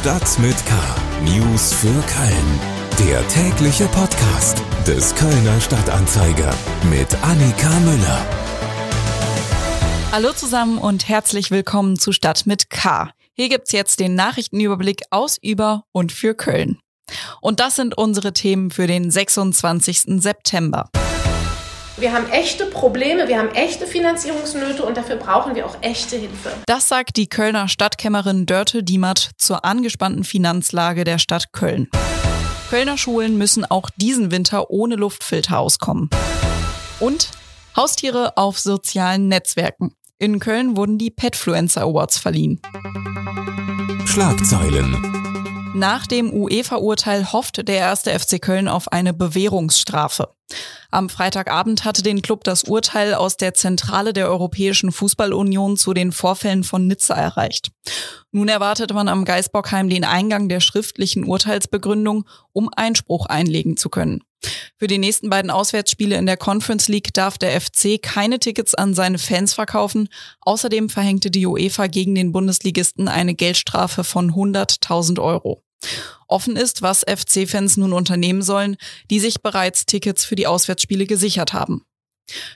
Stadt mit K. News für Köln. Der tägliche Podcast des Kölner Stadtanzeiger mit Annika Müller. Hallo zusammen und herzlich willkommen zu Stadt mit K. Hier gibt's jetzt den Nachrichtenüberblick aus, über und für Köln. Und das sind unsere Themen für den 26. September. Wir haben echte Probleme, wir haben echte Finanzierungsnöte und dafür brauchen wir auch echte Hilfe. Das sagt die Kölner Stadtkämmerin Dörte Diemert zur angespannten Finanzlage der Stadt Köln. Kölner Schulen müssen auch diesen Winter ohne Luftfilter auskommen. Und Haustiere auf sozialen Netzwerken. In Köln wurden die Petfluencer Awards verliehen. Schlagzeilen. Nach dem UEFA-Urteil hofft der erste FC Köln auf eine Bewährungsstrafe. Am Freitagabend hatte den Club das Urteil aus der Zentrale der Europäischen Fußballunion zu den Vorfällen von Nizza erreicht. Nun erwartet man am Geisbockheim den Eingang der schriftlichen Urteilsbegründung, um Einspruch einlegen zu können. Für die nächsten beiden Auswärtsspiele in der Conference League darf der FC keine Tickets an seine Fans verkaufen. Außerdem verhängte die UEFA gegen den Bundesligisten eine Geldstrafe von 100.000 Euro. Offen ist, was FC-Fans nun unternehmen sollen, die sich bereits Tickets für die Auswärtsspiele gesichert haben.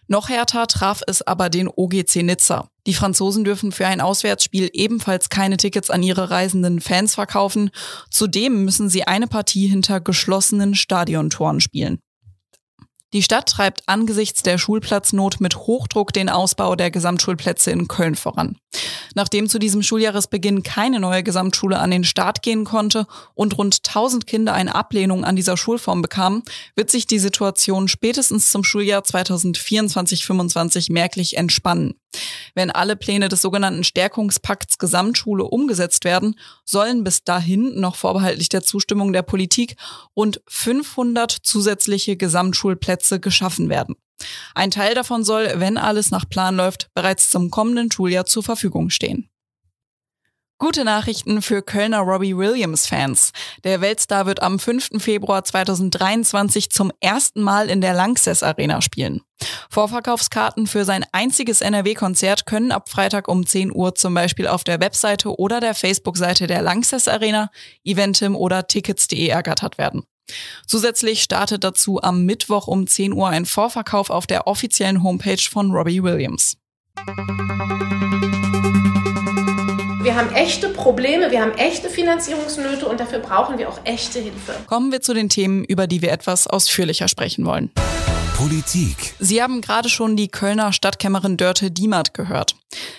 Noch härter traf es aber den OGC Nizza. Die Franzosen dürfen für ein Auswärtsspiel ebenfalls keine Tickets an ihre reisenden Fans verkaufen. Zudem müssen sie eine Partie hinter geschlossenen Stadiontoren spielen. Die Stadt treibt angesichts der Schulplatznot mit Hochdruck den Ausbau der Gesamtschulplätze in Köln voran. Nachdem zu diesem Schuljahresbeginn keine neue Gesamtschule an den Start gehen konnte und rund 1000 Kinder eine Ablehnung an dieser Schulform bekamen, wird sich die Situation spätestens zum Schuljahr 2024-25 merklich entspannen. Wenn alle Pläne des sogenannten Stärkungspakts Gesamtschule umgesetzt werden, sollen bis dahin, noch vorbehaltlich der Zustimmung der Politik, rund 500 zusätzliche Gesamtschulplätze geschaffen werden. Ein Teil davon soll, wenn alles nach Plan läuft, bereits zum kommenden Schuljahr zur Verfügung stehen. Gute Nachrichten für Kölner Robbie Williams Fans. Der Weltstar wird am 5. Februar 2023 zum ersten Mal in der Lanxess Arena spielen. Vorverkaufskarten für sein einziges NRW-Konzert können ab Freitag um 10 Uhr zum Beispiel auf der Webseite oder der Facebook-Seite der Lanxess Arena, Eventim oder Tickets.de ergattert werden. Zusätzlich startet dazu am Mittwoch um 10 Uhr ein Vorverkauf auf der offiziellen Homepage von Robbie Williams. Wir haben echte Probleme, wir haben echte Finanzierungsnöte und dafür brauchen wir auch echte Hilfe. Kommen wir zu den Themen, über die wir etwas ausführlicher sprechen wollen. Politik. Sie haben gerade schon die Kölner Stadtkämmerin Dörte Diemert gehört.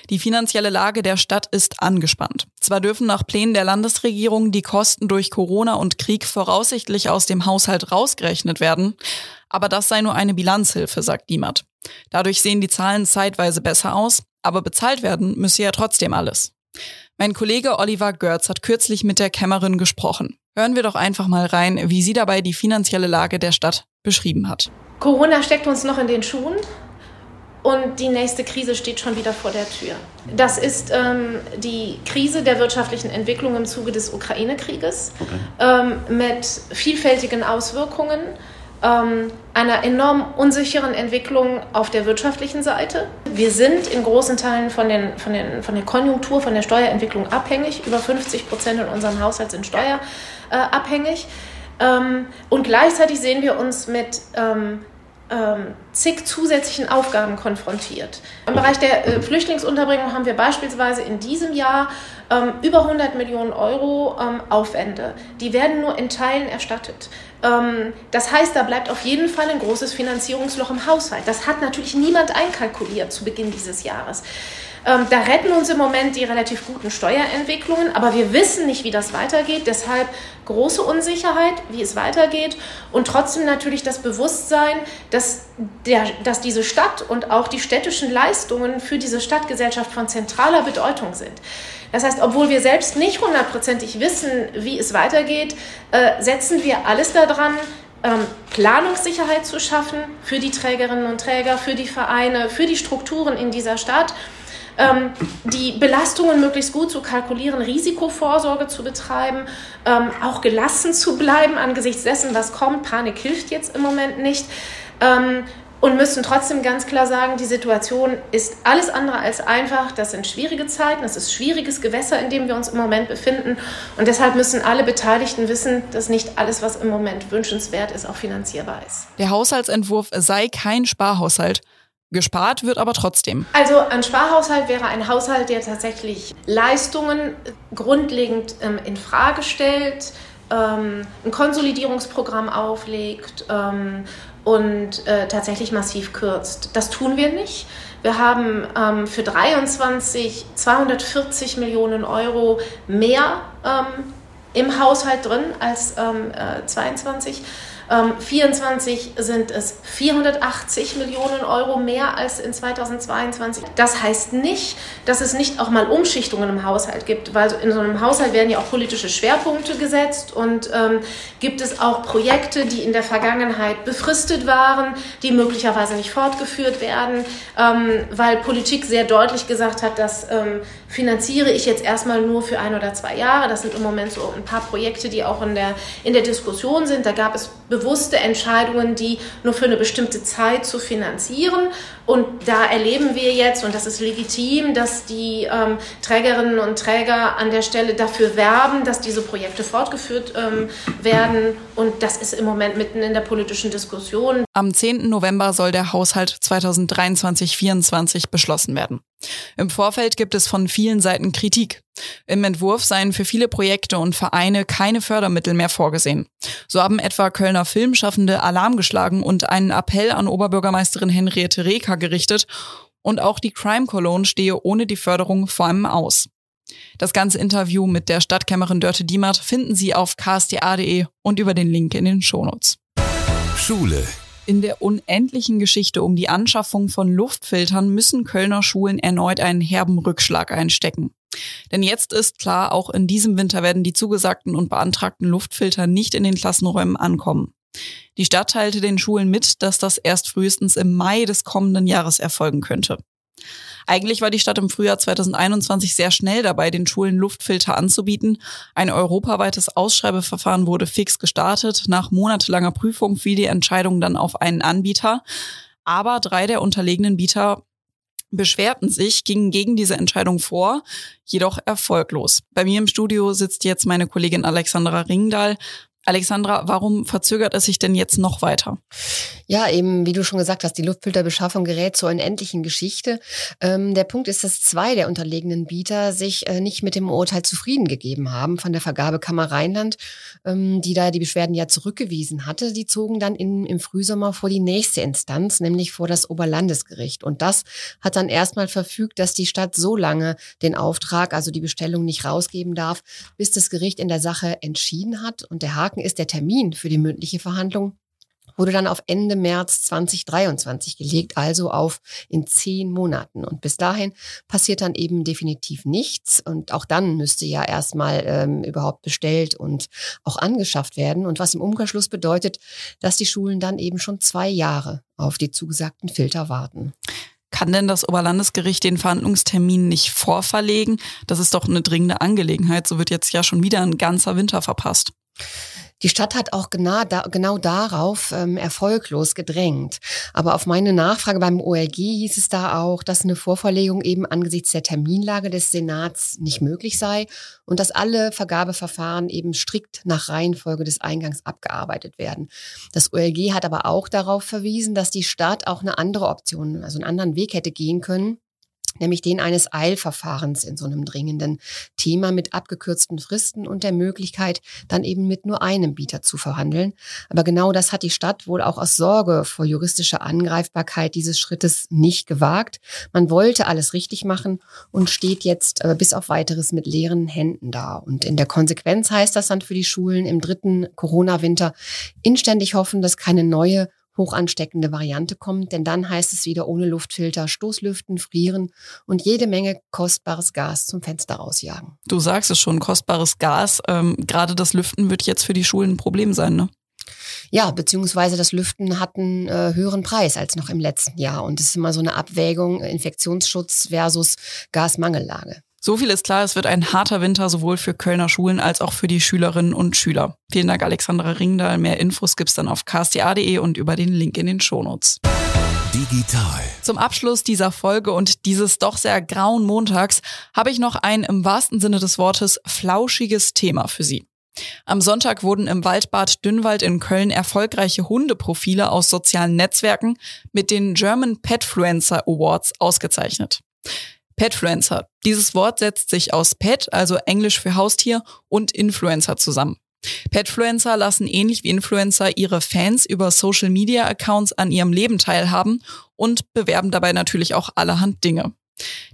Die finanzielle Lage der Stadt ist angespannt. Zwar dürfen nach Plänen der Landesregierung die Kosten durch Corona und Krieg voraussichtlich aus dem Haushalt rausgerechnet werden, aber das sei nur eine Bilanzhilfe, sagt Diemert. Dadurch sehen die Zahlen zeitweise besser aus, aber bezahlt werden müsse ja trotzdem alles. Mein Kollege Oliver Görz hat kürzlich mit der Kämmerin gesprochen. Hören wir doch einfach mal rein, wie sie dabei die finanzielle Lage der Stadt beschrieben hat. Corona steckt uns noch in den Schuhen und die nächste Krise steht schon wieder vor der Tür. Das ist ähm, die Krise der wirtschaftlichen Entwicklung im Zuge des Ukraine-Krieges okay. ähm, mit vielfältigen Auswirkungen, ähm, einer enorm unsicheren Entwicklung auf der wirtschaftlichen Seite. Wir sind in großen Teilen von, den, von, den, von der Konjunktur, von der Steuerentwicklung abhängig. Über 50 Prozent in unserem Haushalt sind steuerabhängig. Ähm, und gleichzeitig sehen wir uns mit ähm, zig zusätzlichen Aufgaben konfrontiert. Im Bereich der äh, Flüchtlingsunterbringung haben wir beispielsweise in diesem Jahr ähm, über 100 Millionen Euro ähm, Aufwände. Die werden nur in Teilen erstattet. Ähm, das heißt, da bleibt auf jeden Fall ein großes Finanzierungsloch im Haushalt. Das hat natürlich niemand einkalkuliert zu Beginn dieses Jahres. Ähm, da retten uns im Moment die relativ guten Steuerentwicklungen, aber wir wissen nicht, wie das weitergeht. Deshalb große Unsicherheit, wie es weitergeht und trotzdem natürlich das Bewusstsein, dass, der, dass diese Stadt und auch die städtischen Leistungen für diese Stadtgesellschaft von zentraler Bedeutung sind. Das heißt, obwohl wir selbst nicht hundertprozentig wissen, wie es weitergeht, äh, setzen wir alles daran, ähm, Planungssicherheit zu schaffen für die Trägerinnen und Träger, für die Vereine, für die Strukturen in dieser Stadt ähm, die Belastungen möglichst gut zu kalkulieren, Risikovorsorge zu betreiben, ähm, auch gelassen zu bleiben angesichts dessen, was kommt. Panik hilft jetzt im Moment nicht. Ähm, und müssen trotzdem ganz klar sagen, die Situation ist alles andere als einfach. Das sind schwierige Zeiten, das ist schwieriges Gewässer, in dem wir uns im Moment befinden. Und deshalb müssen alle Beteiligten wissen, dass nicht alles, was im Moment wünschenswert ist, auch finanzierbar ist. Der Haushaltsentwurf sei kein Sparhaushalt. Gespart wird aber trotzdem. Also ein Sparhaushalt wäre ein Haushalt, der tatsächlich Leistungen grundlegend ähm, in Frage stellt, ähm, ein Konsolidierungsprogramm auflegt ähm, und äh, tatsächlich massiv kürzt. Das tun wir nicht. Wir haben ähm, für 23 240 Millionen Euro mehr ähm, im Haushalt drin als äh, 22. Ähm, 24 sind es 480 Millionen Euro mehr als in 2022. Das heißt nicht, dass es nicht auch mal Umschichtungen im Haushalt gibt, weil in so einem Haushalt werden ja auch politische Schwerpunkte gesetzt und ähm, gibt es auch Projekte, die in der Vergangenheit befristet waren, die möglicherweise nicht fortgeführt werden, ähm, weil Politik sehr deutlich gesagt hat, dass ähm, finanziere ich jetzt erstmal nur für ein oder zwei Jahre. Das sind im Moment so ein paar Projekte, die auch in der, in der Diskussion sind. Da gab es bewusste Entscheidungen, die nur für eine bestimmte Zeit zu finanzieren. Und da erleben wir jetzt, und das ist legitim, dass die ähm, Trägerinnen und Träger an der Stelle dafür werben, dass diese Projekte fortgeführt ähm, werden. Und das ist im Moment mitten in der politischen Diskussion. Am 10. November soll der Haushalt 2023-24 beschlossen werden. Im Vorfeld gibt es von vielen Seiten Kritik. Im Entwurf seien für viele Projekte und Vereine keine Fördermittel mehr vorgesehen. So haben etwa Kölner Filmschaffende Alarm geschlagen und einen Appell an Oberbürgermeisterin Henriette Reker gerichtet. Und auch die Crime Cologne stehe ohne die Förderung vor allem aus. Das ganze Interview mit der Stadtkämmerin Dörte Diemert finden Sie auf ksta.de und über den Link in den Shownotes. Schule in der unendlichen Geschichte um die Anschaffung von Luftfiltern müssen Kölner Schulen erneut einen herben Rückschlag einstecken. Denn jetzt ist klar, auch in diesem Winter werden die zugesagten und beantragten Luftfilter nicht in den Klassenräumen ankommen. Die Stadt teilte den Schulen mit, dass das erst frühestens im Mai des kommenden Jahres erfolgen könnte. Eigentlich war die Stadt im Frühjahr 2021 sehr schnell dabei, den Schulen Luftfilter anzubieten. Ein europaweites Ausschreibeverfahren wurde fix gestartet. Nach monatelanger Prüfung fiel die Entscheidung dann auf einen Anbieter. Aber drei der unterlegenen Bieter beschwerten sich, gingen gegen diese Entscheidung vor, jedoch erfolglos. Bei mir im Studio sitzt jetzt meine Kollegin Alexandra Ringdahl. Alexandra, warum verzögert es sich denn jetzt noch weiter? Ja, eben, wie du schon gesagt hast, die Luftfilterbeschaffung gerät zur unendlichen Geschichte. Ähm, der Punkt ist, dass zwei der unterlegenen Bieter sich äh, nicht mit dem Urteil zufrieden gegeben haben von der Vergabekammer Rheinland, ähm, die da die Beschwerden ja zurückgewiesen hatte. Die zogen dann in, im Frühsommer vor die nächste Instanz, nämlich vor das Oberlandesgericht. Und das hat dann erstmal verfügt, dass die Stadt so lange den Auftrag, also die Bestellung nicht rausgeben darf, bis das Gericht in der Sache entschieden hat. Und der ist der Termin für die mündliche Verhandlung wurde dann auf Ende März 2023 gelegt, also auf in zehn Monaten. Und bis dahin passiert dann eben definitiv nichts. Und auch dann müsste ja erstmal ähm, überhaupt bestellt und auch angeschafft werden. Und was im Umkehrschluss bedeutet, dass die Schulen dann eben schon zwei Jahre auf die zugesagten Filter warten. Kann denn das Oberlandesgericht den Verhandlungstermin nicht vorverlegen? Das ist doch eine dringende Angelegenheit. So wird jetzt ja schon wieder ein ganzer Winter verpasst. Die Stadt hat auch genau, da, genau darauf ähm, erfolglos gedrängt. Aber auf meine Nachfrage beim OLG hieß es da auch, dass eine Vorverlegung eben angesichts der Terminlage des Senats nicht möglich sei und dass alle Vergabeverfahren eben strikt nach Reihenfolge des Eingangs abgearbeitet werden. Das OLG hat aber auch darauf verwiesen, dass die Stadt auch eine andere Option, also einen anderen Weg hätte gehen können nämlich den eines Eilverfahrens in so einem dringenden Thema mit abgekürzten Fristen und der Möglichkeit, dann eben mit nur einem Bieter zu verhandeln. Aber genau das hat die Stadt wohl auch aus Sorge vor juristischer Angreifbarkeit dieses Schrittes nicht gewagt. Man wollte alles richtig machen und steht jetzt äh, bis auf weiteres mit leeren Händen da. Und in der Konsequenz heißt das dann für die Schulen im dritten Corona-Winter inständig hoffen, dass keine neue hochansteckende Variante kommt, denn dann heißt es wieder ohne Luftfilter Stoßlüften, frieren und jede Menge kostbares Gas zum Fenster rausjagen. Du sagst es schon, kostbares Gas. Ähm, Gerade das Lüften wird jetzt für die Schulen ein Problem sein, ne? Ja, beziehungsweise das Lüften hat einen äh, höheren Preis als noch im letzten Jahr. Und es ist immer so eine Abwägung Infektionsschutz versus Gasmangellage. So viel ist klar, es wird ein harter Winter sowohl für Kölner Schulen als auch für die Schülerinnen und Schüler. Vielen Dank, Alexandra Ringdahl. Mehr Infos gibt's dann auf ksta.de und über den Link in den Shownotes. digital. Zum Abschluss dieser Folge und dieses doch sehr grauen Montags habe ich noch ein im wahrsten Sinne des Wortes flauschiges Thema für Sie. Am Sonntag wurden im Waldbad Dünnwald in Köln erfolgreiche Hundeprofile aus sozialen Netzwerken mit den German Petfluencer Awards ausgezeichnet. Petfluencer. Dieses Wort setzt sich aus Pet, also Englisch für Haustier, und Influencer zusammen. Petfluencer lassen ähnlich wie Influencer ihre Fans über Social Media Accounts an ihrem Leben teilhaben und bewerben dabei natürlich auch allerhand Dinge.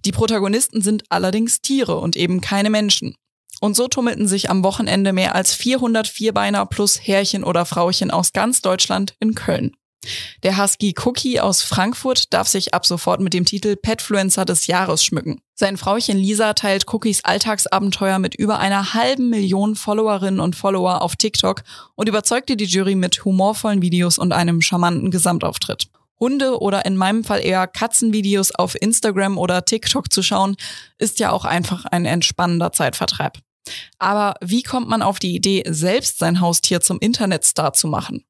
Die Protagonisten sind allerdings Tiere und eben keine Menschen. Und so tummelten sich am Wochenende mehr als 400 Vierbeiner plus Härchen oder Frauchen aus ganz Deutschland in Köln. Der Husky Cookie aus Frankfurt darf sich ab sofort mit dem Titel Petfluencer des Jahres schmücken. Sein Frauchen Lisa teilt Cookies Alltagsabenteuer mit über einer halben Million Followerinnen und Follower auf TikTok und überzeugte die Jury mit humorvollen Videos und einem charmanten Gesamtauftritt. Hunde oder in meinem Fall eher Katzenvideos auf Instagram oder TikTok zu schauen, ist ja auch einfach ein entspannender Zeitvertreib. Aber wie kommt man auf die Idee, selbst sein Haustier zum Internetstar zu machen?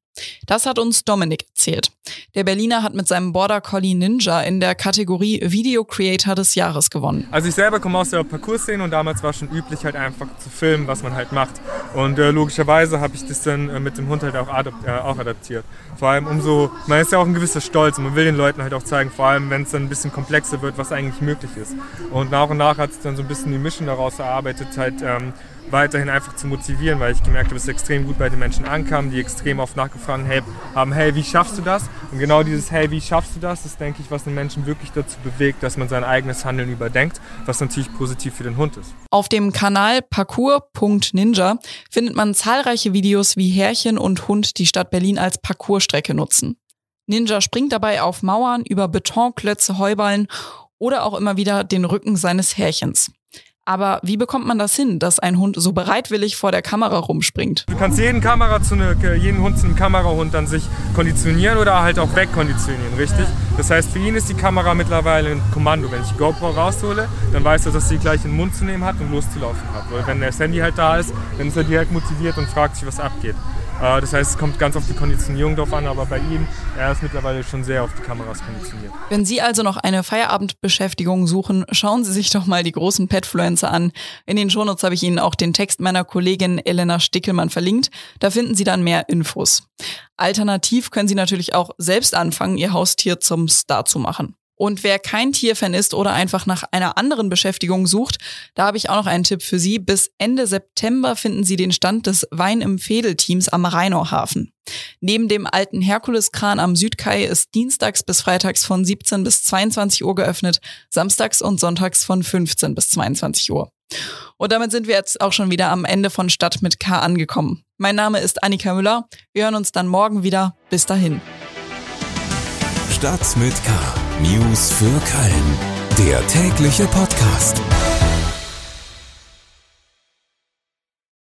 Das hat uns Dominik erzählt. Der Berliner hat mit seinem Border Collie Ninja in der Kategorie Video Creator des Jahres gewonnen. Also ich selber komme aus der Parcours-Szene und damals war schon üblich halt einfach zu filmen, was man halt macht. Und äh, logischerweise habe ich das dann äh, mit dem Hund halt auch, adap äh, auch adaptiert. Vor allem umso, man ist ja auch ein gewisser Stolz und man will den Leuten halt auch zeigen, vor allem wenn es dann ein bisschen komplexer wird, was eigentlich möglich ist. Und nach und nach hat sich dann so ein bisschen die Mission daraus erarbeitet, halt ähm, weiterhin einfach zu motivieren, weil ich gemerkt habe, dass es extrem gut bei den Menschen ankam, die extrem oft nachgefragt haben, hey, wie schaffst du das? Und genau dieses, hey, wie schaffst du das, ist, denke ich, was den Menschen wirklich dazu bewegt, dass man sein eigenes Handeln überdenkt, was natürlich positiv für den Hund ist. Auf dem Kanal parcours.ninja findet man zahlreiche Videos, wie Herrchen und Hund die Stadt Berlin als Parcoursstrecke nutzen. Ninja springt dabei auf Mauern, über Betonklötze, Heuballen oder auch immer wieder den Rücken seines Härchens. Aber wie bekommt man das hin, dass ein Hund so bereitwillig vor der Kamera rumspringt? Du kannst jeden, Kamera zu eine, jeden Hund zu einem Kamerahund dann sich konditionieren oder halt auch wegkonditionieren, richtig? Das heißt, für ihn ist die Kamera mittlerweile ein Kommando. Wenn ich die GoPro raushole, dann weiß er, dass sie gleich in den Mund zu nehmen hat und loszulaufen hat. Weil wenn das Handy halt da ist, dann ist er direkt motiviert und fragt sich, was abgeht. Äh, das heißt, es kommt ganz auf die Konditionierung drauf an, aber bei ihm, er ist mittlerweile schon sehr auf die Kameras konditioniert. Wenn Sie also noch eine Feierabendbeschäftigung suchen, schauen Sie sich doch mal die großen Petfluencer an. In den Shownotes habe ich Ihnen auch den Text meiner Kollegin Elena Stickelmann verlinkt. Da finden Sie dann mehr Infos. Alternativ können Sie natürlich auch selbst anfangen, Ihr Haustier zum Star zu machen. Und wer kein Tierfan ist oder einfach nach einer anderen Beschäftigung sucht, da habe ich auch noch einen Tipp für Sie. Bis Ende September finden Sie den Stand des Wein im Fädelteams am Rheinauhafen. Neben dem alten Herkuleskran am Südkai ist dienstags bis freitags von 17 bis 22 Uhr geöffnet, samstags und sonntags von 15 bis 22 Uhr. Und damit sind wir jetzt auch schon wieder am Ende von Stadt mit K angekommen. Mein Name ist Annika Müller. Wir hören uns dann morgen wieder. Bis dahin. Stadt mit K. News für Köln. Der tägliche Podcast.